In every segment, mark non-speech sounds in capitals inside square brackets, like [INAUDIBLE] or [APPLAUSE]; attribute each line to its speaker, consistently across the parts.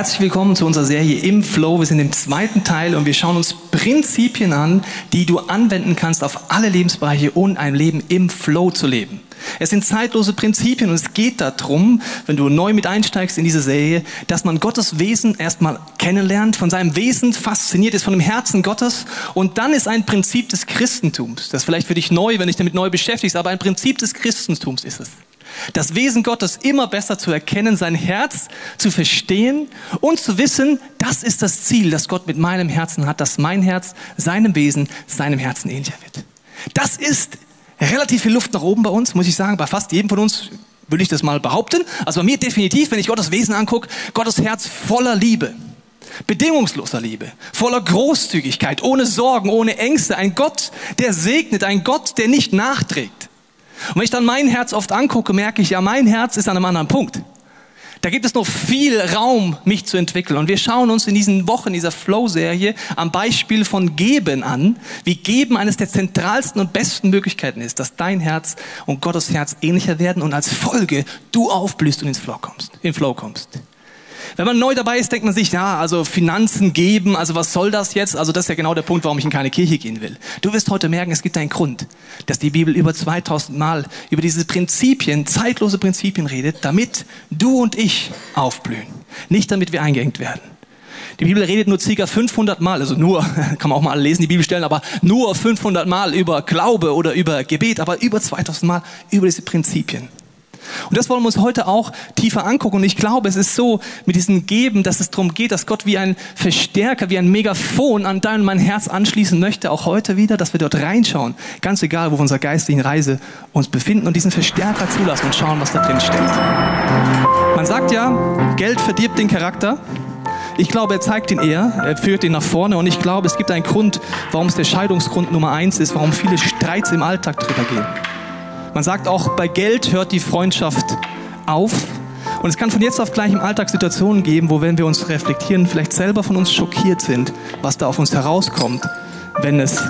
Speaker 1: Herzlich willkommen zu unserer Serie im Flow. Wir sind im zweiten Teil und wir schauen uns Prinzipien an, die du anwenden kannst auf alle Lebensbereiche, um ein Leben im Flow zu leben. Es sind zeitlose Prinzipien und es geht darum, wenn du neu mit einsteigst in diese Serie, dass man Gottes Wesen erstmal kennenlernt, von seinem Wesen fasziniert ist, von dem Herzen Gottes und dann ist ein Prinzip des Christentums, das vielleicht für dich neu, wenn dich damit neu beschäftigst, aber ein Prinzip des Christentums ist es. Das Wesen Gottes immer besser zu erkennen, sein Herz zu verstehen und zu wissen, das ist das Ziel, das Gott mit meinem Herzen hat, dass mein Herz seinem Wesen, seinem Herzen ähnlicher wird. Das ist relativ viel Luft nach oben bei uns, muss ich sagen, bei fast jedem von uns würde ich das mal behaupten. Also bei mir definitiv, wenn ich Gottes Wesen angucke, Gottes Herz voller Liebe, bedingungsloser Liebe, voller Großzügigkeit, ohne Sorgen, ohne Ängste, ein Gott, der segnet, ein Gott, der nicht nachträgt. Und wenn ich dann mein Herz oft angucke, merke ich, ja, mein Herz ist an einem anderen Punkt. Da gibt es noch viel Raum, mich zu entwickeln. Und wir schauen uns in diesen Wochen, dieser Flow-Serie, am Beispiel von Geben an, wie Geben eines der zentralsten und besten Möglichkeiten ist, dass dein Herz und Gottes Herz ähnlicher werden und als Folge du aufblühst und ins Flow kommst, in Flow kommst. Wenn man neu dabei ist, denkt man sich, ja, also Finanzen geben, also was soll das jetzt? Also das ist ja genau der Punkt, warum ich in keine Kirche gehen will. Du wirst heute merken, es gibt einen Grund, dass die Bibel über 2000 Mal über diese Prinzipien, zeitlose Prinzipien redet, damit du und ich aufblühen. Nicht damit wir eingeengt werden. Die Bibel redet nur ca. 500 Mal, also nur, [LAUGHS] kann man auch mal lesen, die Bibelstellen, aber nur 500 Mal über Glaube oder über Gebet, aber über 2000 Mal über diese Prinzipien. Und das wollen wir uns heute auch tiefer angucken. Und ich glaube, es ist so mit diesem Geben, dass es darum geht, dass Gott wie ein Verstärker, wie ein Megafon an dein und mein Herz anschließen möchte, auch heute wieder, dass wir dort reinschauen. Ganz egal, wo wir unserer geistigen Reise uns befinden und diesen Verstärker zulassen und schauen, was da drin steckt. Man sagt ja, Geld verdirbt den Charakter. Ich glaube, er zeigt ihn eher, er führt ihn nach vorne und ich glaube, es gibt einen Grund, warum es der Scheidungsgrund Nummer eins ist, warum viele Streits im Alltag drüber gehen. Man sagt auch, bei Geld hört die Freundschaft auf. Und es kann von jetzt auf gleich im Alltag Situationen geben, wo, wenn wir uns reflektieren, vielleicht selber von uns schockiert sind, was da auf uns herauskommt, wenn es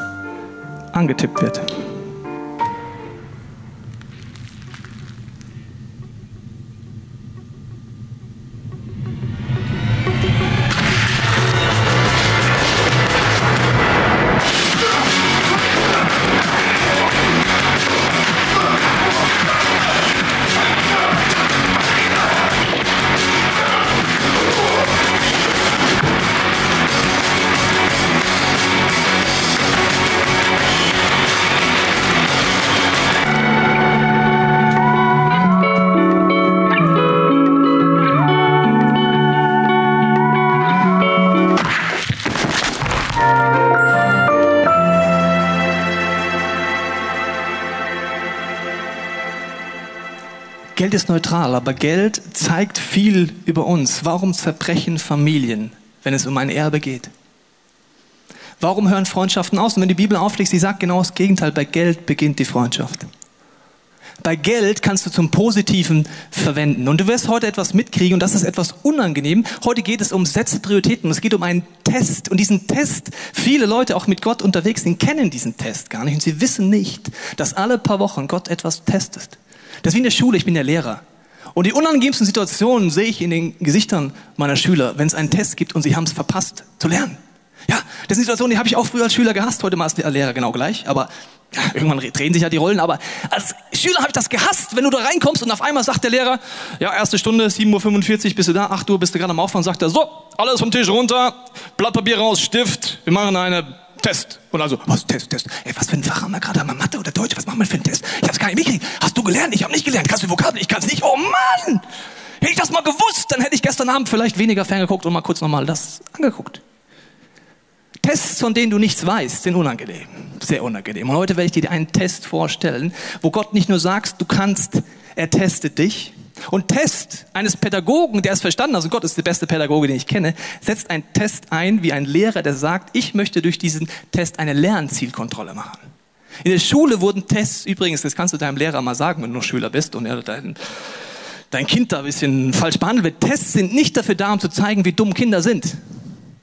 Speaker 1: angetippt wird. Geld ist neutral, aber Geld zeigt viel über uns. Warum zerbrechen Familien, wenn es um ein Erbe geht? Warum hören Freundschaften aus? Und wenn die Bibel auflegt, sie sagt genau das Gegenteil. Bei Geld beginnt die Freundschaft. Bei Geld kannst du zum Positiven verwenden. Und du wirst heute etwas mitkriegen und das ist etwas unangenehm. Heute geht es um Sätze, Prioritäten. Es geht um einen Test. Und diesen Test, viele Leute auch mit Gott unterwegs sind, kennen diesen Test gar nicht. Und sie wissen nicht, dass alle paar Wochen Gott etwas testet. Das ist wie in der Schule, ich bin der Lehrer. Und die unangenehmsten Situationen sehe ich in den Gesichtern meiner Schüler, wenn es einen Test gibt und sie haben es verpasst zu lernen. Ja, das sind Situationen, die habe ich auch früher als Schüler gehasst, heute mal als Lehrer genau gleich, aber irgendwann drehen sich ja die Rollen, aber als Schüler habe ich das gehasst, wenn du da reinkommst und auf einmal sagt der Lehrer, ja, erste Stunde, 7.45 Uhr bist du da, 8 Uhr bist du gerade am Auffahren, sagt er, so, alles vom Tisch runter, Blatt Papier raus, Stift, wir machen eine Test. Und also, was, Test, Test. Ey, was für ein Fach haben wir gerade? Haben wir Mathe oder Deutsch? Was machen wir für einen Test? Ich hab's gar nicht mitgekriegt. Hast du gelernt? Ich habe nicht gelernt. Kannst du Vokabeln? Ich kann's nicht. Oh Mann! Hätte ich das mal gewusst, dann hätte ich gestern Abend vielleicht weniger ferngeguckt und mal kurz nochmal das angeguckt. Tests, von denen du nichts weißt, sind unangenehm. Sehr unangenehm. Und heute werde ich dir einen Test vorstellen, wo Gott nicht nur sagt, du kannst, er testet dich, und Test eines Pädagogen, der es verstanden hat, also Gott ist der beste Pädagoge, den ich kenne, setzt einen Test ein wie ein Lehrer, der sagt, ich möchte durch diesen Test eine Lernzielkontrolle machen. In der Schule wurden Tests, übrigens, das kannst du deinem Lehrer mal sagen, wenn du noch Schüler bist und er dein, dein Kind da ein bisschen falsch behandelt wird. Tests sind nicht dafür da, um zu zeigen, wie dumm Kinder sind.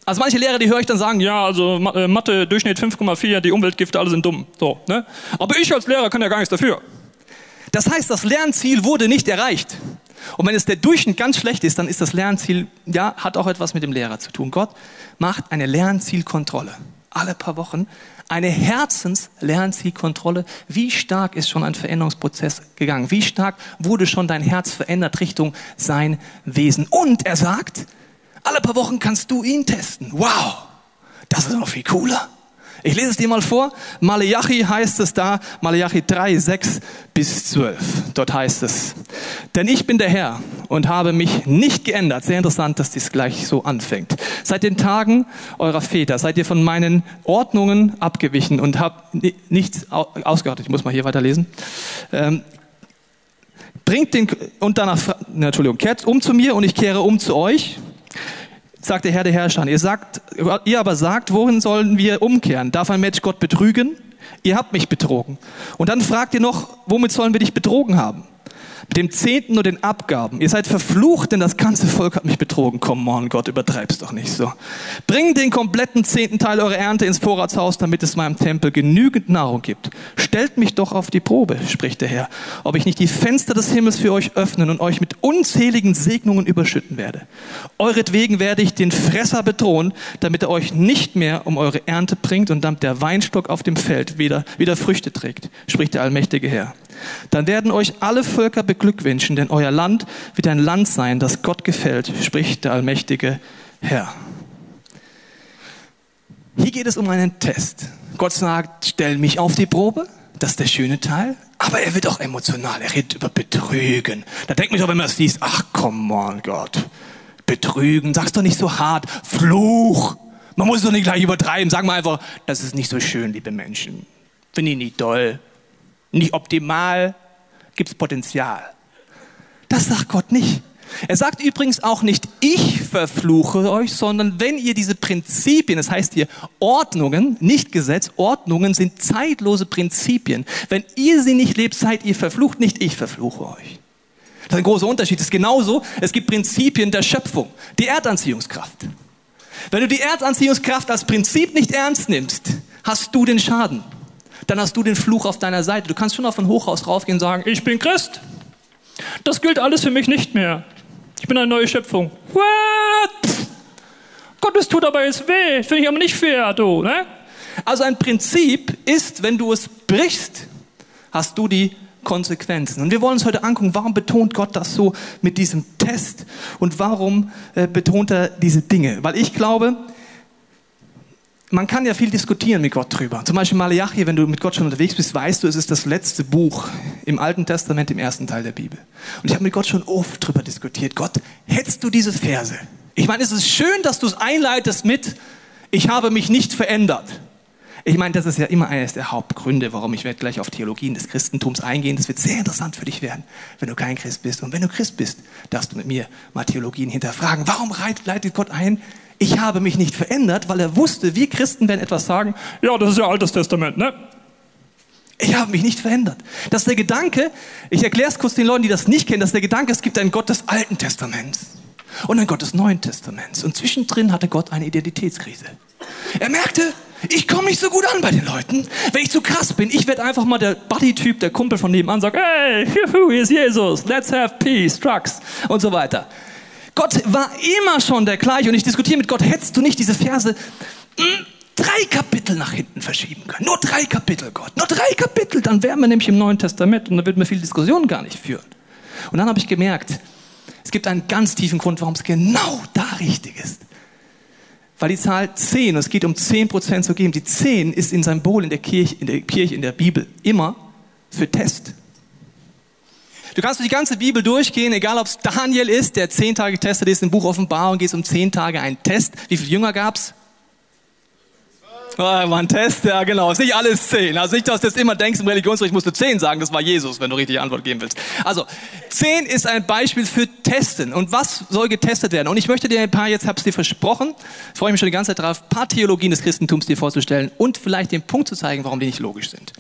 Speaker 1: Also manche Lehrer, die höre ich dann sagen, ja, also äh, Mathe, Durchschnitt 5,4, die Umweltgifte, alle sind dumm. So, ne? Aber ich als Lehrer kann ja gar nichts dafür. Das heißt, das Lernziel wurde nicht erreicht. Und wenn es der Durchschnitt ganz schlecht ist, dann ist das Lernziel, ja, hat auch etwas mit dem Lehrer zu tun. Gott macht eine Lernzielkontrolle. Alle paar Wochen eine Herzenslernzielkontrolle. Wie stark ist schon ein Veränderungsprozess gegangen? Wie stark wurde schon dein Herz verändert Richtung sein Wesen? Und er sagt, alle paar Wochen kannst du ihn testen. Wow, das ist noch viel cooler. Ich lese es dir mal vor. Malachi heißt es da, Malachi 3, 6 bis 12. Dort heißt es, denn ich bin der Herr und habe mich nicht geändert. Sehr interessant, dass dies gleich so anfängt. Seit den Tagen eurer Väter seid ihr von meinen Ordnungen abgewichen und habt nichts ausgeachtet. Ich muss mal hier weiterlesen. Ähm, bringt den, und danach, Entschuldigung, kehrt um zu mir und ich kehre um zu euch sagt der Herr der Herrscher. Ihr sagt, ihr aber sagt, wohin sollen wir umkehren? Darf ein Mensch Gott betrügen? Ihr habt mich betrogen. Und dann fragt ihr noch, womit sollen wir dich betrogen haben? Mit dem Zehnten und den Abgaben. Ihr seid verflucht, denn das ganze Volk hat mich betrogen. Komm, on, Gott, übertreib's doch nicht so. Bringt den kompletten zehnten Teil eurer Ernte ins Vorratshaus, damit es meinem Tempel genügend Nahrung gibt. Stellt mich doch auf die Probe, spricht der Herr, ob ich nicht die Fenster des Himmels für euch öffnen und euch mit unzähligen Segnungen überschütten werde. Euretwegen werde ich den Fresser bedrohen, damit er euch nicht mehr um eure Ernte bringt und damit der Weinstock auf dem Feld wieder, wieder Früchte trägt, spricht der allmächtige Herr. Dann werden euch alle Völker beglückwünschen, denn euer Land wird ein Land sein, das Gott gefällt, spricht der allmächtige Herr. Hier geht es um einen Test. Gott sagt, stell mich auf die Probe. Das ist der schöne Teil. Aber er wird auch emotional. Er redet über Betrügen. Da denkt man doch, wenn man das liest, ach komm on, Gott. Betrügen, sag's doch nicht so hart. Fluch. Man muss es doch nicht gleich übertreiben. Sag mal einfach, das ist nicht so schön, liebe Menschen. Finde ich nicht toll nicht optimal, gibt es Potenzial. Das sagt Gott nicht. Er sagt übrigens auch nicht, ich verfluche euch, sondern wenn ihr diese Prinzipien, das heißt hier Ordnungen, nicht Gesetz, Ordnungen sind zeitlose Prinzipien. Wenn ihr sie nicht lebt, seid ihr verflucht, nicht ich verfluche euch. Das ist ein großer Unterschied. Das ist genauso, es gibt Prinzipien der Schöpfung, die Erdanziehungskraft. Wenn du die Erdanziehungskraft als Prinzip nicht ernst nimmst, hast du den Schaden dann hast du den Fluch auf deiner Seite. Du kannst schon auf ein Hochhaus raufgehen und sagen, ich bin Christ. Das gilt alles für mich nicht mehr. Ich bin eine neue Schöpfung. What? Gottes tut aber jetzt weh. Finde ich aber nicht fair, du. Ne? Also ein Prinzip ist, wenn du es brichst, hast du die Konsequenzen. Und wir wollen uns heute angucken, warum betont Gott das so mit diesem Test und warum äh, betont er diese Dinge? Weil ich glaube, man kann ja viel diskutieren mit Gott drüber. Zum Beispiel Malachi, wenn du mit Gott schon unterwegs bist, weißt du, es ist das letzte Buch im Alten Testament, im ersten Teil der Bibel. Und ich habe mit Gott schon oft drüber diskutiert. Gott, hättest du diese Verse? Ich meine, es ist schön, dass du es einleitest mit, ich habe mich nicht verändert. Ich meine, das ist ja immer eines der Hauptgründe, warum ich werde gleich auf Theologien des Christentums eingehen. Das wird sehr interessant für dich werden, wenn du kein Christ bist. Und wenn du Christ bist, darfst du mit mir mal Theologien hinterfragen. Warum leitet Gott ein, ich habe mich nicht verändert, weil er wusste, wir Christen werden etwas sagen, ja, das ist ja Altes Testament, ne? Ich habe mich nicht verändert. Das ist der Gedanke, ich erkläre es kurz den Leuten, die das nicht kennen, dass der Gedanke, es gibt einen Gott des Alten Testaments und einen Gott des Neuen Testaments. Und zwischendrin hatte Gott eine Identitätskrise. Er merkte, ich komme nicht so gut an bei den Leuten. Wenn ich zu krass bin, ich werde einfach mal der Buddy-Typ, der Kumpel von nebenan, sagt, hey, hier ist Jesus, let's have peace, trucks und so weiter. Gott war immer schon der gleiche und ich diskutiere mit Gott, hättest du nicht diese Verse hm, drei Kapitel nach hinten verschieben können? Nur drei Kapitel, Gott. Nur drei Kapitel, dann wären wir nämlich im Neuen Testament und dann würden wir viele Diskussionen gar nicht führen. Und dann habe ich gemerkt, es gibt einen ganz tiefen Grund, warum es genau da richtig ist. Weil die Zahl 10, und es geht um 10% zu geben, die 10 ist in Symbol in der Kirche, in der Kirche, in der Bibel immer für Test. Du kannst durch die ganze Bibel durchgehen, egal ob es Daniel ist, der zehn Tage getestet ist, im Buch Offenbarung geht es um zehn Tage einen Test. Wie viele Jünger gab's? Oh, war ein Test, ja genau. Ist nicht alles zehn. Also nicht, dass du jetzt immer denkst, im Religionsunterricht musst du zehn sagen, das war Jesus, wenn du richtig Antwort geben willst. Also, zehn ist ein Beispiel für Testen. Und was soll getestet werden? Und ich möchte dir ein paar, jetzt hab's dir versprochen, freue mich schon die ganze Zeit drauf, paar Theologien des Christentums dir vorzustellen und vielleicht den Punkt zu zeigen, warum die nicht logisch sind.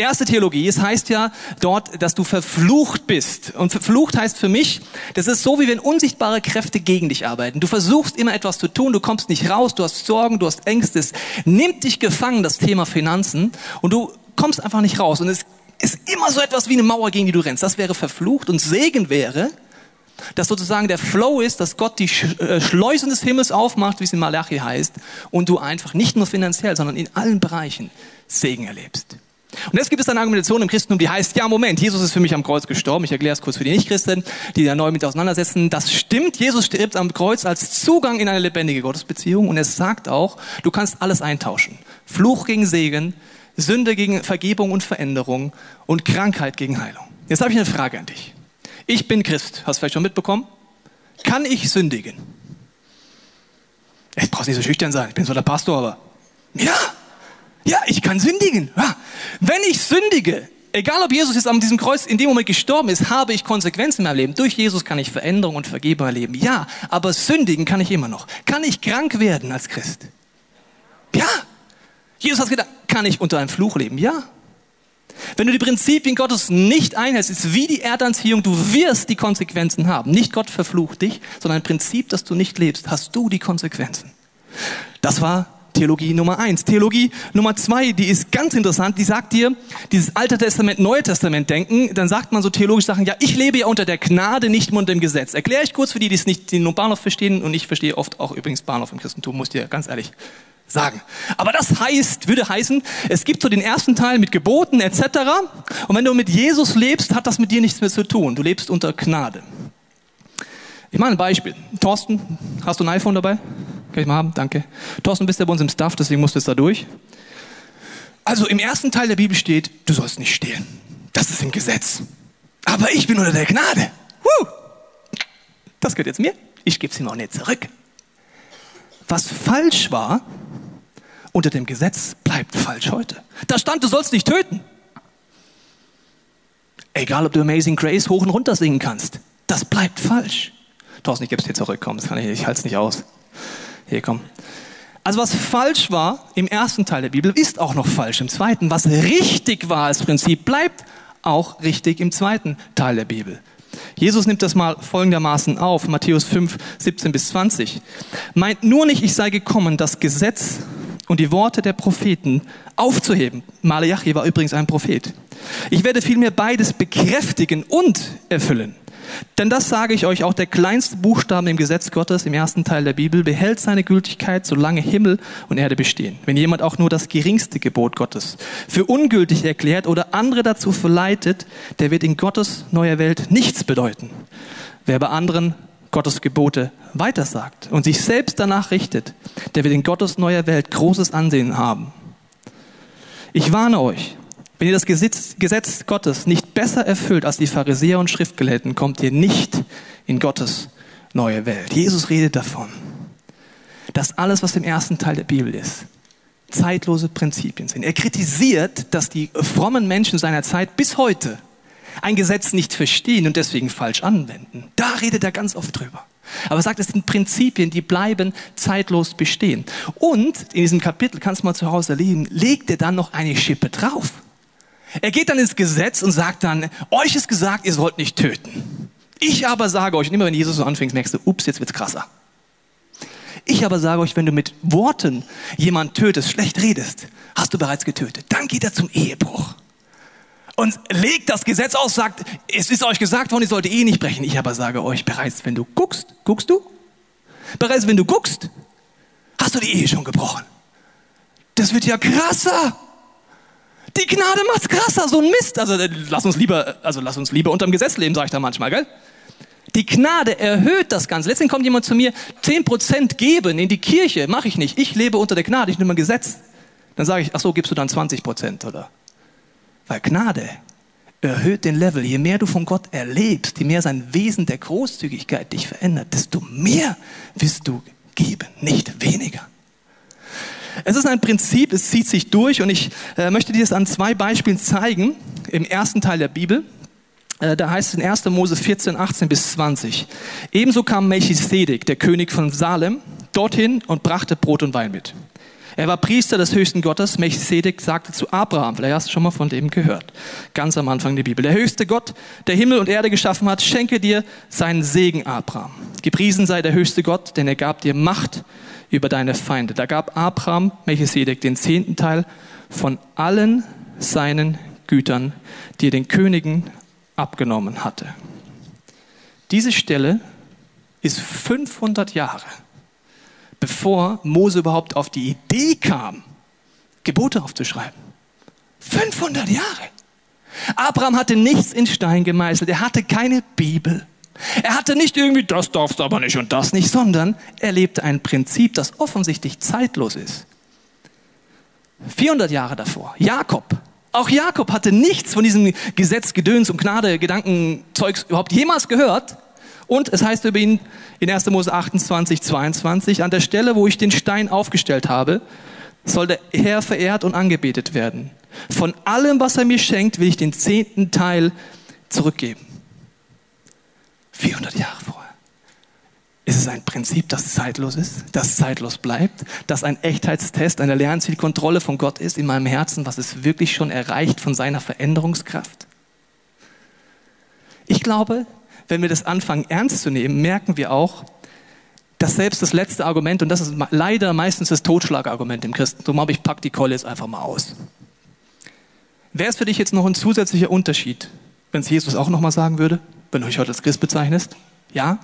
Speaker 1: Erste Theologie, es heißt ja dort, dass du verflucht bist. Und verflucht heißt für mich, das ist so, wie wenn unsichtbare Kräfte gegen dich arbeiten. Du versuchst immer etwas zu tun, du kommst nicht raus, du hast Sorgen, du hast Ängste. Es nimmt dich gefangen, das Thema Finanzen, und du kommst einfach nicht raus. Und es ist immer so etwas wie eine Mauer, gegen die du rennst. Das wäre verflucht. Und Segen wäre, dass sozusagen der Flow ist, dass Gott die äh, Schleusen des Himmels aufmacht, wie es in Malachi heißt, und du einfach nicht nur finanziell, sondern in allen Bereichen Segen erlebst. Und jetzt gibt es eine Argumentation im Christentum, die heißt, ja, Moment, Jesus ist für mich am Kreuz gestorben. Ich erkläre es kurz für die Nichtchristen, die da neu mit auseinandersetzen. Das stimmt, Jesus stirbt am Kreuz als Zugang in eine lebendige Gottesbeziehung. Und es sagt auch, du kannst alles eintauschen. Fluch gegen Segen, Sünde gegen Vergebung und Veränderung und Krankheit gegen Heilung. Jetzt habe ich eine Frage an dich. Ich bin Christ, hast du vielleicht schon mitbekommen? Kann ich sündigen? Ich brauchst nicht so schüchtern sein, ich bin so der Pastor, aber ja, ja, ich kann sündigen. Ja. Wenn ich sündige, egal ob Jesus jetzt an diesem Kreuz in dem Moment gestorben ist, habe ich Konsequenzen in meinem Leben. Durch Jesus kann ich Veränderung und Vergebung erleben. Ja, aber sündigen kann ich immer noch. Kann ich krank werden als Christ? Ja. Jesus hat gedacht, kann ich unter einem Fluch leben? Ja. Wenn du die Prinzipien Gottes nicht einhältst, ist wie die Erdanziehung, du wirst die Konsequenzen haben. Nicht Gott verflucht dich, sondern ein Prinzip, das du nicht lebst, hast du die Konsequenzen. Das war Theologie Nummer eins. Theologie Nummer zwei, die ist ganz interessant, die sagt dir, dieses Alte Testament, Neue Testament denken, dann sagt man so theologisch Sachen, ja, ich lebe ja unter der Gnade, nicht unter dem Gesetz. Erkläre ich kurz für die, die es nicht, die nur Bahnhof verstehen und ich verstehe oft auch übrigens Bahnhof im Christentum, muss ich dir ganz ehrlich sagen. Aber das heißt, würde heißen, es gibt so den ersten Teil mit Geboten etc. Und wenn du mit Jesus lebst, hat das mit dir nichts mehr zu tun. Du lebst unter Gnade. Ich mache ein Beispiel. Thorsten, hast du ein iPhone dabei? Kann ich mal haben? Danke. Thorsten, bist ja bei uns im Staff, deswegen musst du jetzt da durch. Also im ersten Teil der Bibel steht, du sollst nicht stehlen. Das ist im Gesetz. Aber ich bin unter der Gnade. Woo! Das gehört jetzt mir. Ich gebe es ihm auch nicht zurück. Was falsch war, unter dem Gesetz bleibt falsch heute. Da stand, du sollst nicht töten. Egal, ob du Amazing Grace hoch und runter singen kannst. Das bleibt falsch. Thorsten, ich gebe es dir zurück. Komm, das kann ich, ich halte es nicht aus. Hier, komm. Also was falsch war im ersten Teil der Bibel, ist auch noch falsch im zweiten. Was richtig war als Prinzip, bleibt auch richtig im zweiten Teil der Bibel. Jesus nimmt das mal folgendermaßen auf, Matthäus 5, 17 bis 20. Meint nur nicht, ich sei gekommen, das Gesetz und die Worte der Propheten aufzuheben. Malachi war übrigens ein Prophet. Ich werde vielmehr beides bekräftigen und erfüllen. Denn das sage ich euch, auch der kleinste Buchstabe im Gesetz Gottes, im ersten Teil der Bibel, behält seine Gültigkeit, solange Himmel und Erde bestehen. Wenn jemand auch nur das geringste Gebot Gottes für ungültig erklärt oder andere dazu verleitet, der wird in Gottes neuer Welt nichts bedeuten. Wer bei anderen Gottes Gebote weitersagt und sich selbst danach richtet, der wird in Gottes neuer Welt großes Ansehen haben. Ich warne euch, wenn ihr das Gesetz, Gesetz Gottes nicht besser erfüllt als die Pharisäer und Schriftgelehrten, kommt ihr nicht in Gottes neue Welt. Jesus redet davon, dass alles, was im ersten Teil der Bibel ist, zeitlose Prinzipien sind. Er kritisiert, dass die frommen Menschen seiner Zeit bis heute ein Gesetz nicht verstehen und deswegen falsch anwenden. Da redet er ganz oft drüber. Aber er sagt, es sind Prinzipien, die bleiben zeitlos bestehen. Und in diesem Kapitel, kannst du mal zu Hause erleben, legt er dann noch eine Schippe drauf. Er geht dann ins Gesetz und sagt dann, euch ist gesagt, ihr sollt nicht töten. Ich aber sage euch, und immer wenn Jesus so anfängt, merkst du, ups, jetzt wird's krasser. Ich aber sage euch, wenn du mit Worten jemand tötest, schlecht redest, hast du bereits getötet. Dann geht er zum Ehebruch. Und legt das Gesetz aus, sagt, es ist euch gesagt worden, ihr sollt eh nicht brechen. Ich aber sage euch, bereits wenn du guckst, guckst du? Bereits wenn du guckst, hast du die Ehe schon gebrochen. Das wird ja krasser. Die Gnade macht's krasser, so ein Mist. Also äh, lass uns lieber, also lass uns lieber unterm Gesetz leben, sage ich da manchmal, gell? Die Gnade erhöht das Ganze. Letztendlich kommt jemand zu mir, 10% geben in die Kirche, mache ich nicht. Ich lebe unter der Gnade, ich nehme ein Gesetz. Dann sage ich, ach so, gibst du dann 20% oder? Weil Gnade erhöht den Level. Je mehr du von Gott erlebst, je mehr sein Wesen der Großzügigkeit dich verändert, desto mehr wirst du geben, nicht weniger. Es ist ein Prinzip, es zieht sich durch und ich äh, möchte dir das an zwei Beispielen zeigen. Im ersten Teil der Bibel, äh, da heißt es in 1. Mose 14, 18 bis 20. Ebenso kam Melchisedek, der König von Salem, dorthin und brachte Brot und Wein mit. Er war Priester des höchsten Gottes. Melchisedek sagte zu Abraham, vielleicht hast du schon mal von dem gehört, ganz am Anfang der Bibel. Der höchste Gott, der Himmel und Erde geschaffen hat, schenke dir seinen Segen, Abraham. Gepriesen sei der höchste Gott, denn er gab dir Macht über deine Feinde. Da gab Abraham Melchisedek den zehnten Teil von allen seinen Gütern, die er den Königen abgenommen hatte. Diese Stelle ist 500 Jahre, bevor Mose überhaupt auf die Idee kam, Gebote aufzuschreiben. 500 Jahre. Abraham hatte nichts in Stein gemeißelt, er hatte keine Bibel. Er hatte nicht irgendwie, das darfst du aber nicht und das nicht, sondern er lebte ein Prinzip, das offensichtlich zeitlos ist. 400 Jahre davor, Jakob. Auch Jakob hatte nichts von diesem Gesetz, Gedöns und Gnade, Gedankenzeugs überhaupt jemals gehört. Und es heißt über ihn in 1. Mose 28, 22, an der Stelle, wo ich den Stein aufgestellt habe, soll der Herr verehrt und angebetet werden. Von allem, was er mir schenkt, will ich den zehnten Teil zurückgeben. 400 Jahre vorher. Ist es ein Prinzip, das zeitlos ist, das zeitlos bleibt, das ein Echtheitstest, eine Lernzielkontrolle von Gott ist in meinem Herzen, was es wirklich schon erreicht von seiner Veränderungskraft? Ich glaube, wenn wir das anfangen ernst zu nehmen, merken wir auch, dass selbst das letzte Argument, und das ist leider meistens das Totschlagargument im Christentum, aber ich pack die Kolle jetzt einfach mal aus. Wäre es für dich jetzt noch ein zusätzlicher Unterschied, wenn es Jesus auch nochmal sagen würde? Wenn du dich heute als Christ bezeichnest? Ja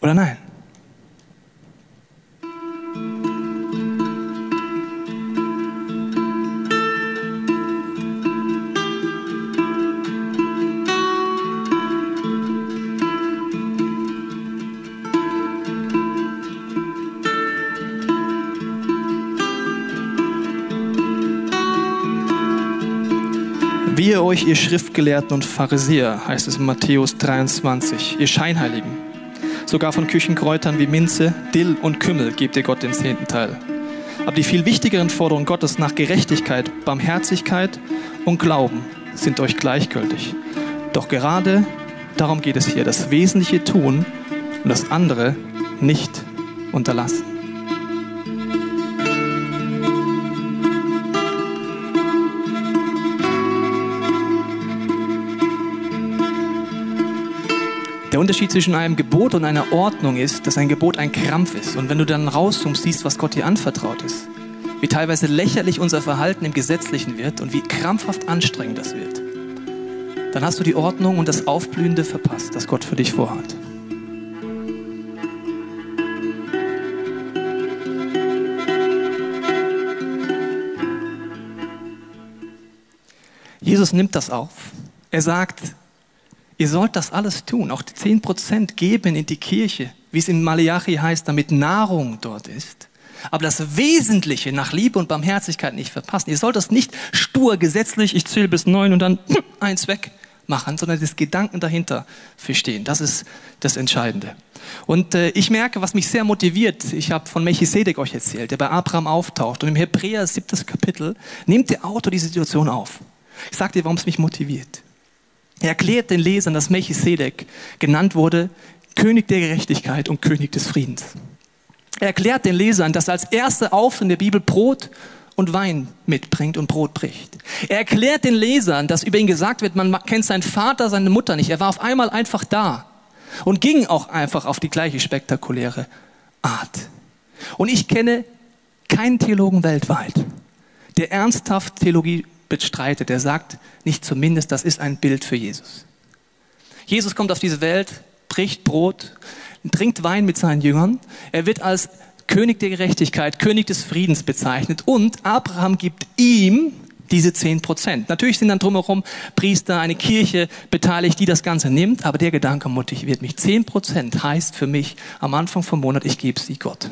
Speaker 1: oder nein? Wehe euch, ihr Schriftgelehrten und Pharisäer, heißt es in Matthäus 23, ihr Scheinheiligen. Sogar von Küchenkräutern wie Minze, Dill und Kümmel gebt ihr Gott den zehnten Teil. Aber die viel wichtigeren Forderungen Gottes nach Gerechtigkeit, Barmherzigkeit und Glauben sind euch gleichgültig. Doch gerade darum geht es hier, das Wesentliche tun und das andere nicht unterlassen. Der Unterschied zwischen einem Gebot und einer Ordnung ist, dass ein Gebot ein Krampf ist. Und wenn du dann rauszoomst, siehst, was Gott dir anvertraut ist, wie teilweise lächerlich unser Verhalten im Gesetzlichen wird und wie krampfhaft anstrengend das wird, dann hast du die Ordnung und das Aufblühende verpasst, das Gott für dich vorhat. Jesus nimmt das auf. Er sagt, Ihr sollt das alles tun, auch die 10% geben in die Kirche, wie es in Malachi heißt, damit Nahrung dort ist. Aber das Wesentliche nach Liebe und Barmherzigkeit nicht verpassen. Ihr sollt das nicht stur gesetzlich, ich zähle bis neun und dann [CLEARS THROAT] eins weg machen, sondern das Gedanken dahinter verstehen. Das ist das Entscheidende. Und äh, ich merke, was mich sehr motiviert, ich habe von Melchisedek euch erzählt, der bei Abraham auftaucht. Und im Hebräer siebtes Kapitel nimmt der Autor die Situation auf. Ich sage dir, warum es mich motiviert. Er erklärt den Lesern, dass Melchisedek genannt wurde König der Gerechtigkeit und König des Friedens. Er erklärt den Lesern, dass als erster auf in der Bibel Brot und Wein mitbringt und Brot bricht. Er erklärt den Lesern, dass über ihn gesagt wird, man kennt seinen Vater, seine Mutter nicht. Er war auf einmal einfach da und ging auch einfach auf die gleiche spektakuläre Art. Und ich kenne keinen Theologen weltweit, der ernsthaft Theologie bestreitet. Er sagt nicht zumindest, das ist ein Bild für Jesus. Jesus kommt auf diese Welt, bricht Brot, trinkt Wein mit seinen Jüngern. Er wird als König der Gerechtigkeit, König des Friedens bezeichnet und Abraham gibt ihm diese zehn Prozent. Natürlich sind dann drumherum Priester, eine Kirche beteiligt, die das Ganze nimmt, aber der Gedanke motiviert mich. Zehn Prozent heißt für mich am Anfang vom Monat, ich gebe sie Gott.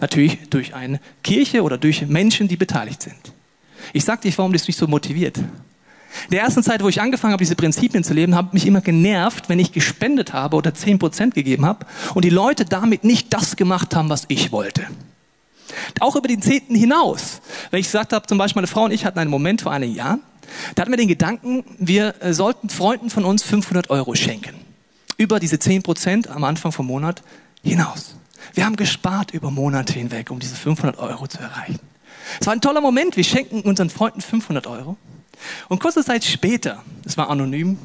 Speaker 1: Natürlich durch eine Kirche oder durch Menschen, die beteiligt sind. Ich sag dir, warum das mich so motiviert. In der ersten Zeit, wo ich angefangen habe, diese Prinzipien zu leben, habe mich immer genervt, wenn ich gespendet habe oder 10% gegeben habe und die Leute damit nicht das gemacht haben, was ich wollte. Auch über den Zehnten hinaus. Wenn ich gesagt habe, zum Beispiel meine Frau und ich hatten einen Moment vor einem Jahr, da hatten wir den Gedanken, wir äh, sollten Freunden von uns 500 Euro schenken. Über diese 10% am Anfang vom Monat hinaus. Wir haben gespart über Monate hinweg, um diese 500 Euro zu erreichen. Es war ein toller Moment. Wir schenken unseren Freunden 500 Euro. Und kurze Zeit später, es war anonym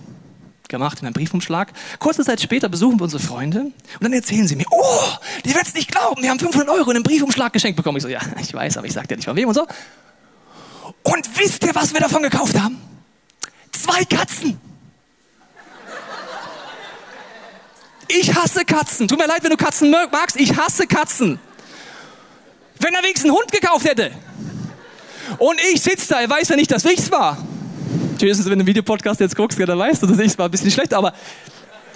Speaker 1: gemacht in einem Briefumschlag, kurze Zeit später besuchen wir unsere Freunde und dann erzählen sie mir, oh, die wird's nicht glauben, wir haben 500 Euro in einem Briefumschlag geschenkt bekommen. Ich so, ja, [LAUGHS] ich weiß, aber ich sag dir nicht von wem und so. Und wisst ihr, was wir davon gekauft haben? Zwei Katzen. Ich hasse Katzen. Tut mir leid, wenn du Katzen magst. Ich hasse Katzen. Wenn er wenigstens einen Hund gekauft hätte. Und ich sitze da, er weiß ja nicht, dass ich's war. Spätestens, wenn du einen Videopodcast jetzt guckst, dann weißt du, dass ich's war. Ein bisschen schlecht, aber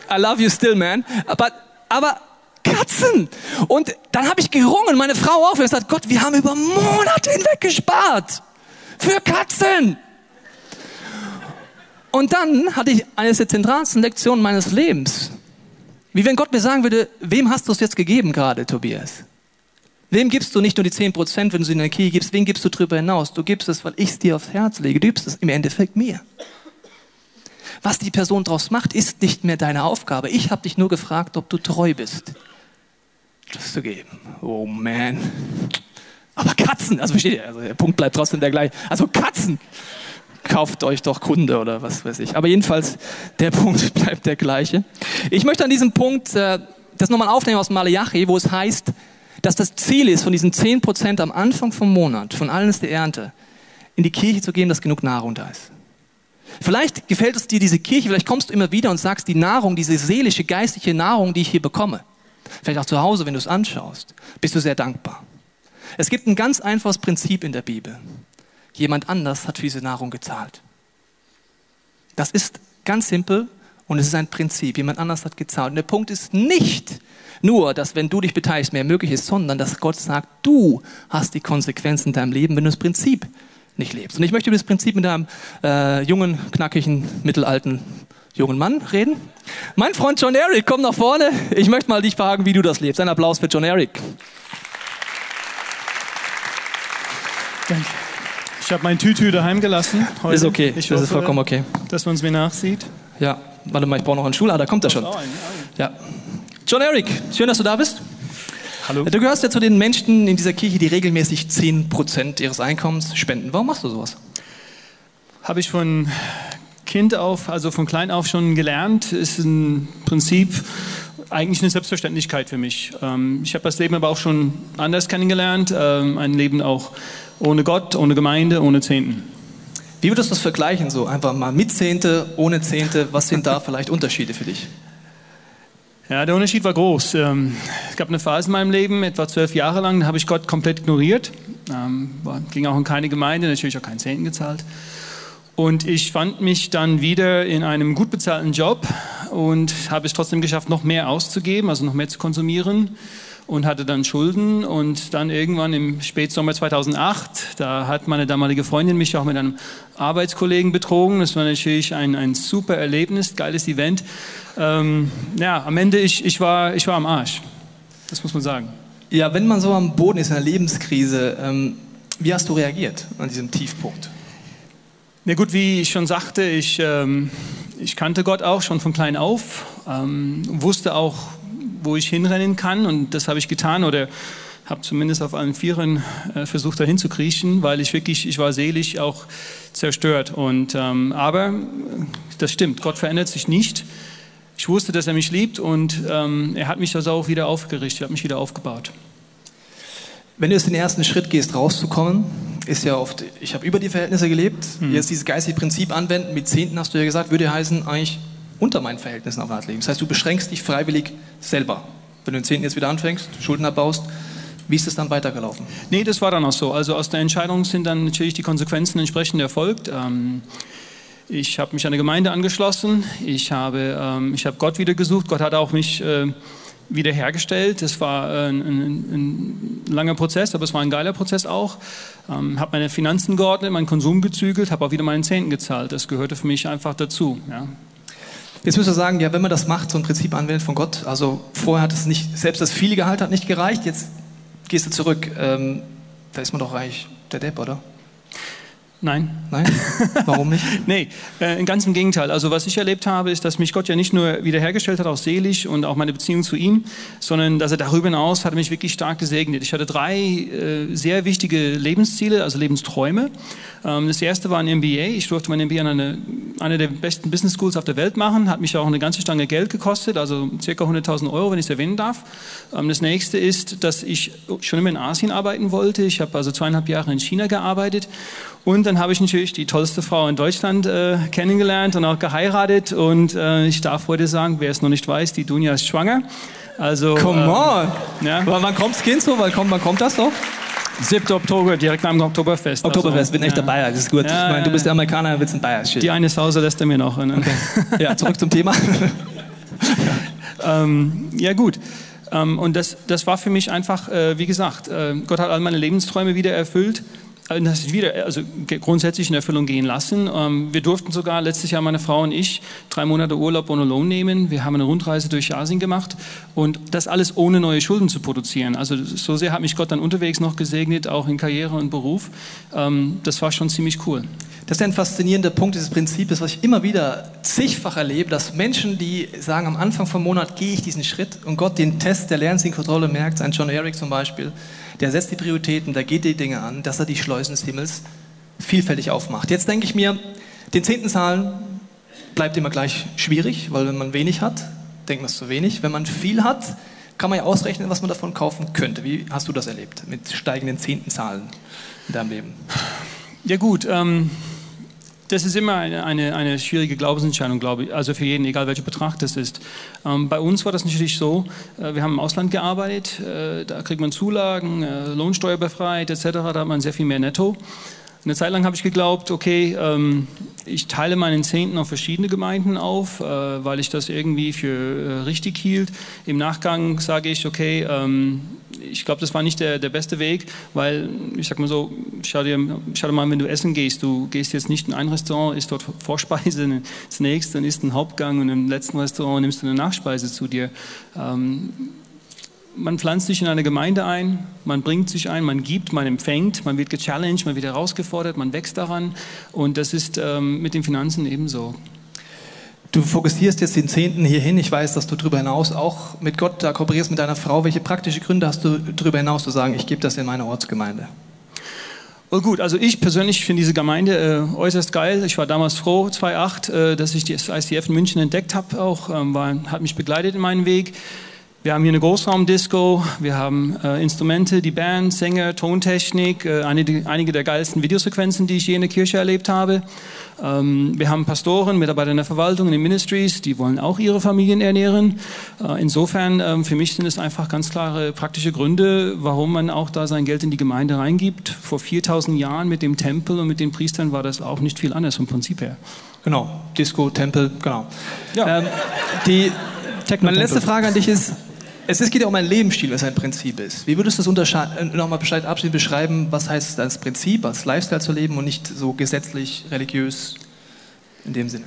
Speaker 1: I love you still, man. Aber, aber Katzen. Und dann habe ich gerungen, meine Frau auch, und gesagt, Gott, wir haben über Monate hinweg gespart. Für Katzen. Und dann hatte ich eine der zentralsten Lektionen meines Lebens. Wie wenn Gott mir sagen würde, wem hast du es jetzt gegeben gerade, Tobias? Wem gibst du nicht nur die 10 Prozent, wenn du sie in der Kirche gibst, wem gibst du darüber hinaus? Du gibst es, weil ich es dir aufs Herz lege. Du gibst es im Endeffekt mir. Was die Person daraus macht, ist nicht mehr deine Aufgabe. Ich habe dich nur gefragt, ob du treu bist, das zu geben. Oh man. Aber Katzen, also versteht ihr, also der Punkt bleibt trotzdem der gleiche. Also Katzen kauft euch doch Kunde oder was weiß ich. Aber jedenfalls, der [LAUGHS] Punkt bleibt der gleiche. Ich möchte an diesem Punkt äh, das nochmal aufnehmen aus Malachi, wo es heißt, dass das Ziel ist, von diesen 10% am Anfang vom Monat, von allen ist die Ernte, in die Kirche zu geben, dass genug Nahrung da ist. Vielleicht gefällt es dir diese Kirche, vielleicht kommst du immer wieder und sagst, die Nahrung, diese seelische, geistliche Nahrung, die ich hier bekomme, vielleicht auch zu Hause, wenn du es anschaust, bist du sehr dankbar. Es gibt ein ganz einfaches Prinzip in der Bibel. Jemand anders hat für diese Nahrung gezahlt. Das ist ganz simpel und es ist ein Prinzip. Jemand anders hat gezahlt. Und der Punkt ist nicht nur, dass wenn du dich beteiligst, mehr möglich ist, sondern dass Gott sagt, du hast die Konsequenzen in deinem Leben, wenn du das Prinzip nicht lebst. Und ich möchte über das Prinzip mit einem äh, jungen, knackigen, mittelalten jungen Mann reden. Mein Freund John Eric, komm nach vorne. Ich möchte mal dich fragen, wie du das lebst. Ein Applaus für John Eric.
Speaker 2: Danke. Ich habe mein Tütü daheim gelassen. Heute.
Speaker 1: Ist okay,
Speaker 2: Ich
Speaker 1: das
Speaker 2: hoffe,
Speaker 1: ist vollkommen okay.
Speaker 2: Dass man es mir nachsieht.
Speaker 1: Ja, warte mal, ich brauche noch einen Stuhl. Ah, da kommt er schon. Ja. John Eric, schön, dass du da bist.
Speaker 2: Hallo.
Speaker 1: Du gehörst ja zu den Menschen in dieser Kirche, die regelmäßig 10% ihres Einkommens spenden. Warum machst du sowas?
Speaker 2: Habe ich von Kind auf, also von klein auf schon gelernt. Ist ein Prinzip eigentlich eine Selbstverständlichkeit für mich. Ähm, ich habe das Leben aber auch schon anders kennengelernt. Ähm, ein Leben auch ohne Gott, ohne Gemeinde, ohne Zehnten.
Speaker 1: Wie würdest du das vergleichen, so einfach mal mit Zehnte, ohne Zehnte? Was sind da [LAUGHS] vielleicht Unterschiede für dich?
Speaker 2: Ja, der Unterschied war groß. Ähm, Es gab eine Phase in meinem Leben, etwa zwölf Jahre lang, da habe ich Gott komplett ignoriert. Ähm, Ging auch in keine Gemeinde, natürlich auch keinen Zehnten gezahlt. Und ich fand mich dann wieder in einem gut bezahlten Job und habe es trotzdem geschafft, noch mehr auszugeben, also noch mehr zu konsumieren und hatte dann Schulden. Und dann irgendwann im Spätsommer 2008, da hat meine damalige Freundin mich auch mit einem Arbeitskollegen betrogen. Das war natürlich ein, ein super Erlebnis, geiles Event. Ähm, ja, am Ende, ich, ich, war, ich war am Arsch. Das muss man sagen.
Speaker 1: Ja, wenn man so am Boden ist in einer Lebenskrise, ähm, wie hast du reagiert an diesem Tiefpunkt?
Speaker 2: Ja gut, wie ich schon sagte, ich, ähm, ich kannte Gott auch schon von klein auf, ähm, wusste auch, wo ich hinrennen kann und das habe ich getan oder habe zumindest auf allen Vieren äh, versucht, dahin zu kriechen, weil ich wirklich, ich war seelisch auch zerstört. Und, ähm, aber äh, das stimmt, Gott verändert sich nicht. Ich wusste, dass er mich liebt und ähm, er hat mich also auch wieder aufgerichtet, er hat mich wieder aufgebaut.
Speaker 1: Wenn du jetzt den ersten Schritt gehst, rauszukommen, ist ja oft, ich habe über die Verhältnisse gelebt, jetzt dieses geistige Prinzip anwenden, mit Zehnten hast du ja gesagt, würde heißen, eigentlich unter meinen Verhältnissen auf Art leben. Das heißt, du beschränkst dich freiwillig selber. Wenn du den Zehnten jetzt wieder anfängst, Schulden abbaust, wie ist es dann weitergelaufen?
Speaker 2: Nee, das war dann auch so. Also aus der Entscheidung sind dann natürlich die Konsequenzen entsprechend erfolgt. Ähm, ich habe mich an eine Gemeinde angeschlossen. Ich habe, ähm, ich habe Gott wieder gesucht. Gott hat auch mich äh, wiederhergestellt. Das war äh, ein, ein, ein langer Prozess, aber es war ein geiler Prozess auch. Ähm, habe meine Finanzen geordnet, meinen Konsum gezügelt, habe auch wieder meinen Zehnten gezahlt. Das gehörte für mich einfach dazu. Ja.
Speaker 1: Jetzt müsst ihr sagen, ja, wenn man das macht, so ein Prinzip anwendet von Gott, also vorher hat es nicht, selbst das viele Gehalt hat nicht gereicht, jetzt gehst du zurück, ähm, da ist man doch eigentlich der Depp, oder?
Speaker 2: Nein.
Speaker 1: Nein? Warum nicht? [LAUGHS]
Speaker 2: nee, äh, ganz im Gegenteil. Also was ich erlebt habe, ist, dass mich Gott ja nicht nur wiederhergestellt hat, auch seelisch und auch meine Beziehung zu ihm, sondern dass er darüber hinaus hat mich wirklich stark gesegnet. Ich hatte drei äh, sehr wichtige Lebensziele, also Lebensträume. Ähm, das erste war ein MBA. Ich durfte mein MBA an eine, eine der besten Business Schools auf der Welt machen. Hat mich auch eine ganze Stange Geld gekostet, also circa 100.000 Euro, wenn ich es erwähnen darf. Ähm, das nächste ist, dass ich schon immer in Asien arbeiten wollte. Ich habe also zweieinhalb Jahre in China gearbeitet und dann habe ich natürlich die tollste Frau in Deutschland äh, kennengelernt und auch geheiratet. Und äh, ich darf heute sagen, wer es noch nicht weiß, die Dunja ist schwanger. Also,
Speaker 1: Come ähm, on! Ja. Wann kommt das Kind so? Wann kommt, wann kommt das so?
Speaker 2: 7. Oktober, direkt nach dem Oktoberfest.
Speaker 1: Oktoberfest, also, bin echt ja. dabei, das ist gut. Ja, ich meine, du bist der Amerikaner, willst ein Bayer.
Speaker 2: Shit. Die eine Sause lässt er mir noch. Ne?
Speaker 1: Okay. Ja, zurück zum Thema. [LAUGHS]
Speaker 2: ähm, ja, gut. Ähm, und das, das war für mich einfach, äh, wie gesagt, äh, Gott hat all meine Lebensträume wieder erfüllt. Äh, das wieder also grundsätzlich in Erfüllung gehen lassen. Ähm, wir durften sogar letztes Jahr meine Frau und ich drei Monate Urlaub ohne Lohn nehmen. Wir haben eine Rundreise durch Asien gemacht und das alles ohne neue Schulden zu produzieren. Also so sehr hat mich Gott dann unterwegs noch gesegnet, auch in Karriere und Beruf. Ähm, das war schon ziemlich cool.
Speaker 1: Das ist ein faszinierender Punkt dieses Prinzips, was ich immer wieder zigfach erlebe, dass Menschen, die sagen, am Anfang vom Monat gehe ich diesen Schritt und Gott den Test der Lernsinnkontrolle merkt, ein John Eric zum Beispiel, der setzt die Prioritäten, der geht die Dinge an, dass er die Schleusen des Himmels vielfältig aufmacht. Jetzt denke ich mir, den zehnten Zahlen bleibt immer gleich schwierig, weil wenn man wenig hat, denkt man es zu wenig. Wenn man viel hat, kann man ja ausrechnen, was man davon kaufen könnte. Wie hast du das erlebt mit steigenden zehnten Zahlen in deinem Leben?
Speaker 2: Ja gut, ähm, das ist immer eine, eine, eine, schwierige Glaubensentscheidung, glaube ich, also für jeden, egal welcher Betrag das ist. Ähm, bei uns war das natürlich so, äh, wir haben im Ausland gearbeitet, äh, da kriegt man Zulagen, äh, Lohnsteuer befreit etc., da hat man sehr viel mehr netto. Eine Zeit lang habe ich geglaubt, okay, ähm, ich teile meinen Zehnten auf verschiedene Gemeinden auf, äh, weil ich das irgendwie für äh, richtig hielt. Im Nachgang sage ich, okay, ähm, ich glaube, das war nicht der, der beste Weg, weil ich sag mal so, schau dir, schau dir mal, wenn du essen gehst, du gehst jetzt nicht in ein Restaurant, isst dort Vorspeise, das nächste, dann isst ein Hauptgang und im letzten Restaurant nimmst du eine Nachspeise zu dir. Ähm, man pflanzt sich in eine Gemeinde ein, man bringt sich ein, man gibt, man empfängt, man wird gechallenged, man wird herausgefordert, man wächst daran und das ist ähm, mit den Finanzen ebenso.
Speaker 1: Du fokussierst jetzt den Zehnten hierhin. Ich weiß, dass du darüber hinaus auch mit Gott da kooperierst mit deiner Frau. Welche praktische Gründe hast du darüber hinaus zu sagen, ich gebe das in meine Ortsgemeinde?
Speaker 2: Oh gut, also ich persönlich finde diese Gemeinde äh, äußerst geil. Ich war damals froh, 2008, äh, dass ich das ICF in München entdeckt habe. Auch ähm, war, hat mich begleitet in meinem Weg. Wir haben hier eine Großraumdisco, wir haben äh, Instrumente, die Band, Sänger, Tontechnik, äh, einige, einige, der geilsten Videosequenzen, die ich je in der Kirche erlebt habe. Ähm, wir haben Pastoren, Mitarbeiter in der Verwaltung, in den Ministries, die wollen auch ihre Familien ernähren. Äh, insofern, ähm, für mich sind es einfach ganz klare praktische Gründe, warum man auch da sein Geld in die Gemeinde reingibt. Vor 4000 Jahren mit dem Tempel und mit den Priestern war das auch nicht viel anders vom Prinzip her.
Speaker 1: Genau, Disco, Tempel, genau. Ja. Ähm, die, meine letzte Frage an dich ist, es geht ja um ein Lebensstil, was ein Prinzip ist. Wie würdest du das äh, nochmal abschließend beschreiben, was heißt das Prinzip, als Lifestyle zu leben und nicht so gesetzlich, religiös in dem Sinne?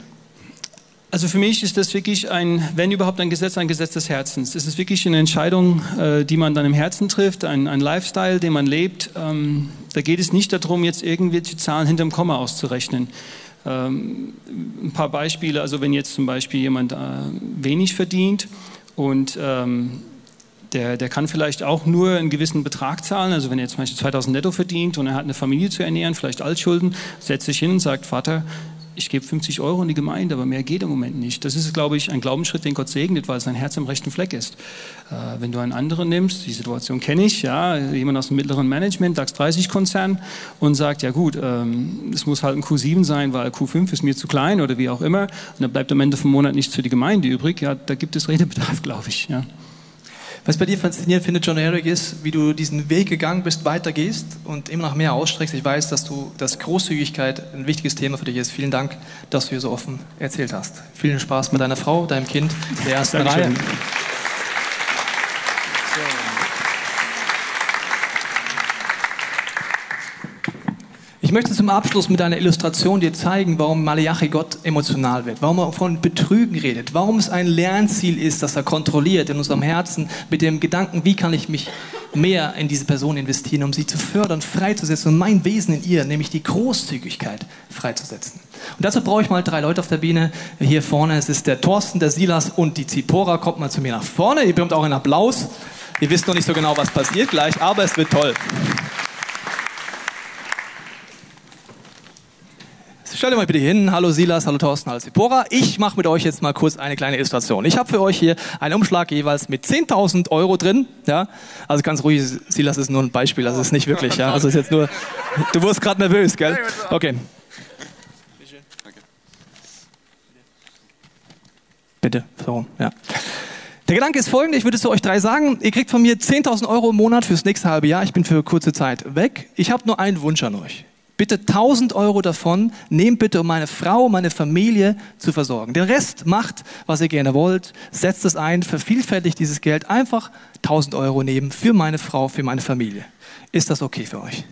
Speaker 2: Also für mich ist das wirklich ein, wenn überhaupt ein Gesetz, ein Gesetz des Herzens. Es ist wirklich eine Entscheidung, äh, die man dann im Herzen trifft, ein, ein Lifestyle, den man lebt. Ähm, da geht es nicht darum, jetzt irgendwelche Zahlen hinterm Komma auszurechnen. Ähm, ein paar Beispiele, also wenn jetzt zum Beispiel jemand äh, wenig verdient und ähm, der, der kann vielleicht auch nur einen gewissen Betrag zahlen. Also wenn er zum Beispiel 2000 netto verdient und er hat eine Familie zu ernähren, vielleicht Altschulden, setzt sich hin und sagt, Vater, ich gebe 50 Euro in die Gemeinde, aber mehr geht im Moment nicht. Das ist, glaube ich, ein Glaubensschritt, den Gott segnet, weil sein Herz am rechten Fleck ist. Äh, wenn du einen anderen nimmst, die Situation kenne ich, ja, jemand aus dem mittleren Management, DAX 30 Konzern und sagt, ja gut, ähm, es muss halt ein Q7 sein, weil Q5 ist mir zu klein oder wie auch immer, und dann bleibt am Ende vom Monat nichts für die Gemeinde übrig, ja, da gibt es Redebedarf, [LAUGHS] glaube ich. Ja.
Speaker 1: Was bei dir faszinierend finde, John Eric, ist, wie du diesen Weg gegangen bist, weitergehst und immer noch mehr ausstreckst. Ich weiß, dass du, dass Großzügigkeit ein wichtiges Thema für dich ist. Vielen Dank, dass du hier so offen erzählt hast. Vielen Spaß mit deiner Frau, deinem Kind, der ersten Reihe. Möchte zum Abschluss mit einer Illustration dir zeigen, warum Malachi Gott emotional wird, warum er von Betrügen redet, warum es ein Lernziel ist, das er kontrolliert in unserem Herzen mit dem Gedanken, wie kann ich mich mehr in diese Person investieren, um sie zu fördern, freizusetzen und mein Wesen in ihr, nämlich die Großzügigkeit, freizusetzen. Und dazu brauche ich mal drei Leute auf der Bühne. Hier vorne es ist der Thorsten, der Silas und die Zipora. Kommt mal zu mir nach vorne. Ihr bekommt auch einen Applaus. Ihr wisst noch nicht so genau, was passiert gleich, aber es wird toll. Stellt euch mal bitte hin. Hallo Silas, hallo Thorsten, hallo Zipora. Ich mache mit euch jetzt mal kurz eine kleine Illustration. Ich habe für euch hier einen Umschlag jeweils mit 10.000 Euro drin. Ja, also ganz ruhig, Silas ist nur ein Beispiel, also ist nicht wirklich. Ja, also ist jetzt nur. Du wirst gerade nervös, gell? Okay. Bitte, so, ja. Der Gedanke ist folgender, ich würde es zu euch drei sagen. Ihr kriegt von mir 10.000 Euro im Monat fürs nächste halbe Jahr. Ich bin für kurze Zeit weg. Ich habe nur einen Wunsch an euch. Bitte 1000 Euro davon, nehmt bitte, um meine Frau, meine Familie zu versorgen. Den Rest macht, was ihr gerne wollt, setzt es ein, vervielfältigt dieses Geld, einfach 1000 Euro nehmen für meine Frau, für meine Familie. Ist das okay für euch?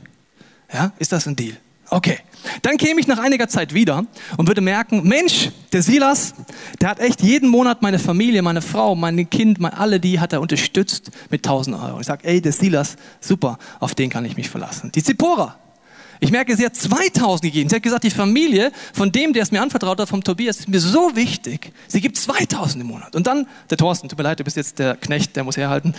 Speaker 1: Ja, ist das ein Deal? Okay. Dann käme ich nach einiger Zeit wieder und würde merken, Mensch, der Silas, der hat echt jeden Monat meine Familie, meine Frau, mein Kind, meine, alle die hat er unterstützt mit 1000 Euro. Ich sage, ey, der Silas, super, auf den kann ich mich verlassen. Die Zipora, ich merke, sie hat 2000 gegeben. Sie hat gesagt, die Familie von dem, der es mir anvertraut hat, vom Tobias, ist mir so wichtig. Sie gibt 2000 im Monat. Und dann, der Thorsten, tut mir leid, du bist jetzt der Knecht, der muss herhalten.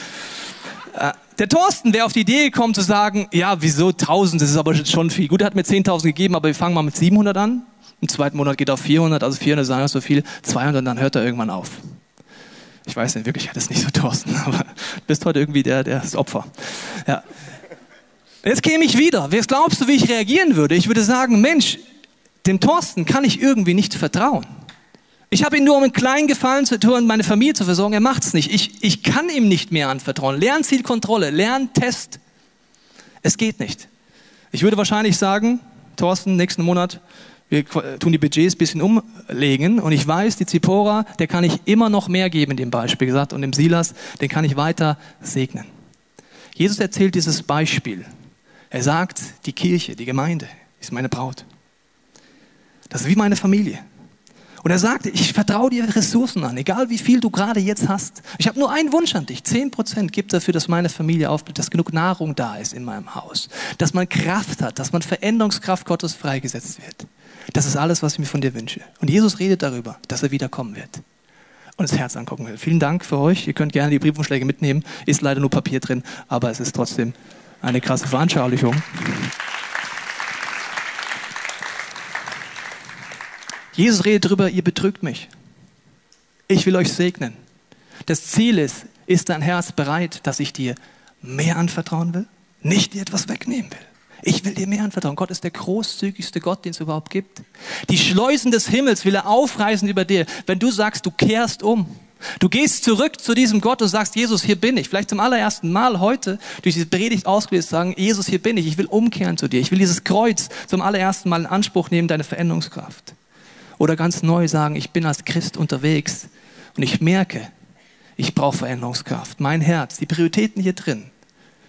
Speaker 1: Äh, der Thorsten wäre auf die Idee gekommen zu sagen, ja, wieso 1000, das ist aber schon viel. Gut, er hat mir 10.000 gegeben, aber wir fangen mal mit 700 an. Im zweiten Monat geht er auf 400, also 400 sagen so viel, 200, dann hört er irgendwann auf. Ich weiß nicht, wirklich, das ist nicht so Thorsten, [LAUGHS] aber du bist heute irgendwie der, der das Opfer. Ja. Jetzt käme ich wieder. Was glaubst du, wie ich reagieren würde? Ich würde sagen, Mensch, dem Thorsten kann ich irgendwie nicht vertrauen. Ich habe ihn nur um einen kleinen Gefallen zu tun, meine Familie zu versorgen. Er macht es nicht. Ich, ich kann ihm nicht mehr anvertrauen. Lernzielkontrolle, Lerntest. Es geht nicht. Ich würde wahrscheinlich sagen, Thorsten, nächsten Monat, wir tun die Budgets ein bisschen umlegen und ich weiß, die Zipora, der kann ich immer noch mehr geben, in dem Beispiel gesagt, und dem Silas, den kann ich weiter segnen. Jesus erzählt dieses Beispiel er sagt, die Kirche, die Gemeinde ist meine Braut. Das ist wie meine Familie. Und er sagt, ich vertraue dir Ressourcen an, egal wie viel du gerade jetzt hast. Ich habe nur einen Wunsch an dich. Zehn Prozent gibt dafür, dass meine Familie aufblüht, dass genug Nahrung da ist in meinem Haus, dass man Kraft hat, dass man Veränderungskraft Gottes freigesetzt wird. Das ist alles, was ich mir von dir wünsche. Und Jesus redet darüber, dass er wiederkommen wird und das Herz angucken will. Vielen Dank für euch. Ihr könnt gerne die Briefumschläge mitnehmen. Ist leider nur Papier drin, aber es ist trotzdem eine krasse Veranschaulichung. Jesus redet darüber, ihr betrügt mich. Ich will euch segnen. Das Ziel ist, ist dein Herz bereit, dass ich dir mehr anvertrauen will? Nicht dir etwas wegnehmen will. Ich will dir mehr anvertrauen. Gott ist der großzügigste Gott, den es überhaupt gibt. Die Schleusen des Himmels will er aufreißen über dir, wenn du sagst, du kehrst um. Du gehst zurück zu diesem Gott und sagst, Jesus, hier bin ich. Vielleicht zum allerersten Mal heute durch diese Predigt ausgelöst sagen, Jesus, hier bin ich. Ich will umkehren zu dir. Ich will dieses Kreuz zum allerersten Mal in Anspruch nehmen, deine Veränderungskraft. Oder ganz neu sagen, ich bin als Christ unterwegs und ich merke, ich brauche Veränderungskraft. Mein Herz, die Prioritäten hier drin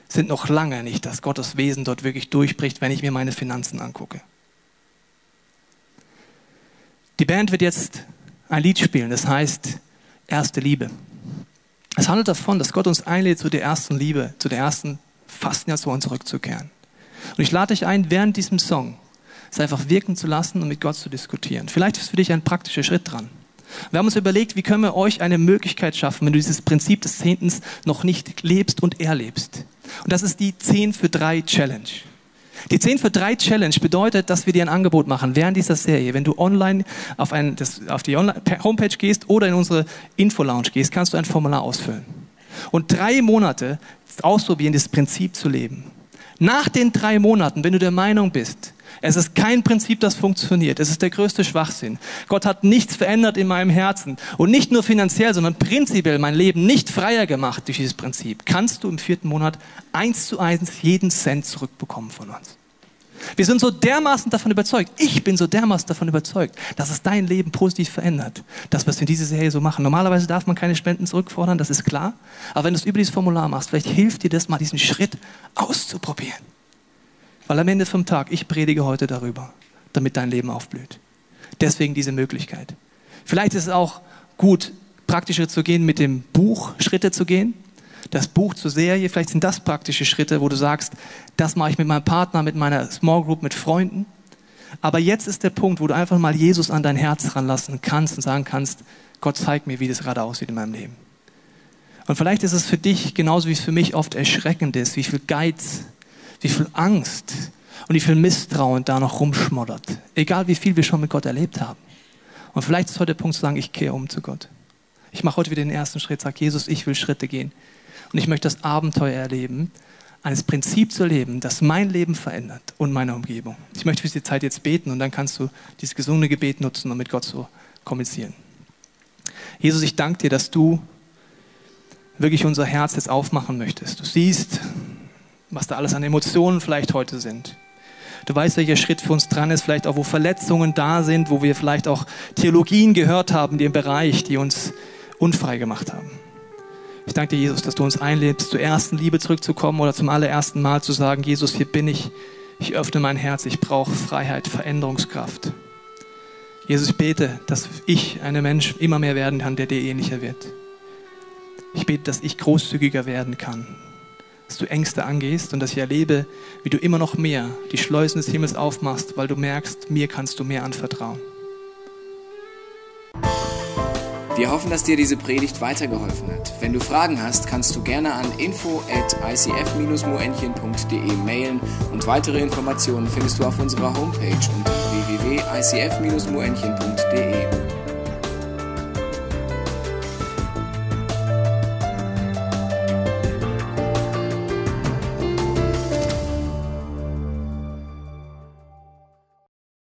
Speaker 1: sind noch lange nicht, dass Gottes Wesen dort wirklich durchbricht, wenn ich mir meine Finanzen angucke. Die Band wird jetzt ein Lied spielen, das heißt erste Liebe. Es handelt davon, dass Gott uns einlädt, zu der ersten Liebe, zu der ersten Faszination zurückzukehren. Und ich lade dich ein, während diesem Song es einfach wirken zu lassen und mit Gott zu diskutieren. Vielleicht ist für dich ein praktischer Schritt dran. Wir haben uns überlegt, wie können wir euch eine Möglichkeit schaffen, wenn du dieses Prinzip des Zehntens noch nicht lebst und erlebst. Und das ist die 10 für 3 Challenge. Die 10 für 3 Challenge bedeutet, dass wir dir ein Angebot machen während dieser Serie. Wenn du online auf, ein, das, auf die online Homepage gehst oder in unsere Info-Lounge gehst, kannst du ein Formular ausfüllen. Und drei Monate ausprobieren, das Prinzip zu leben. Nach den drei Monaten, wenn du der Meinung bist, es ist kein Prinzip, das funktioniert. Es ist der größte Schwachsinn. Gott hat nichts verändert in meinem Herzen. Und nicht nur finanziell, sondern prinzipiell mein Leben nicht freier gemacht durch dieses Prinzip. Kannst du im vierten Monat eins zu eins jeden Cent zurückbekommen von uns. Wir sind so dermaßen davon überzeugt, ich bin so dermaßen davon überzeugt, dass es dein Leben positiv verändert. Das, was wir in dieser Serie so machen. Normalerweise darf man keine Spenden zurückfordern, das ist klar. Aber wenn du es über dieses Formular machst, vielleicht hilft dir das mal, diesen Schritt auszuprobieren. Weil am Ende vom Tag, ich predige heute darüber, damit dein Leben aufblüht. Deswegen diese Möglichkeit. Vielleicht ist es auch gut, praktischer zu gehen, mit dem Buch Schritte zu gehen. das Buch zur Serie, vielleicht sind das praktische Schritte, wo du sagst, das mache ich mit meinem Partner, mit meiner Small Group, mit Freunden. Aber jetzt ist der Punkt, wo du einfach mal Jesus an dein Herz ranlassen kannst und sagen kannst, Gott zeigt mir, wie das gerade aussieht in meinem Leben. Und vielleicht ist es für dich genauso wie es für mich oft erschreckend ist, wie viel Geiz, wie viel Angst und wie viel Misstrauen da noch rumschmoddert. Egal wie viel wir schon mit Gott erlebt haben. Und vielleicht ist heute der Punkt zu sagen, ich kehre um zu Gott. Ich mache heute wieder den ersten Schritt, sage Jesus, ich will Schritte gehen. Und ich möchte das Abenteuer erleben, eines Prinzip zu leben, das mein Leben verändert und meine Umgebung. Ich möchte für diese Zeit jetzt beten und dann kannst du dieses gesunde Gebet nutzen, um mit Gott zu kommunizieren. Jesus, ich danke dir, dass du wirklich unser Herz jetzt aufmachen möchtest. Du siehst, was da alles an Emotionen vielleicht heute sind. Du weißt, welcher Schritt für uns dran ist, vielleicht auch, wo Verletzungen da sind, wo wir vielleicht auch Theologien gehört haben, die im Bereich, die uns unfrei gemacht haben. Ich danke dir, Jesus, dass du uns einlädst, zur ersten Liebe zurückzukommen oder zum allerersten Mal zu sagen, Jesus, hier bin ich, ich öffne mein Herz, ich brauche Freiheit, Veränderungskraft. Jesus, ich bete, dass ich ein Mensch immer mehr werden kann, der dir ähnlicher wird. Ich bete, dass ich großzügiger werden kann, dass du Ängste angehst und dass ich erlebe, wie du immer noch mehr die Schleusen des Himmels aufmachst, weil du merkst, mir kannst du mehr anvertrauen.
Speaker 3: Wir hoffen, dass dir diese Predigt weitergeholfen hat. Wenn du Fragen hast, kannst du gerne an info at icf-moenchen.de mailen und weitere Informationen findest du auf unserer Homepage unter www.icf-moenchen.de.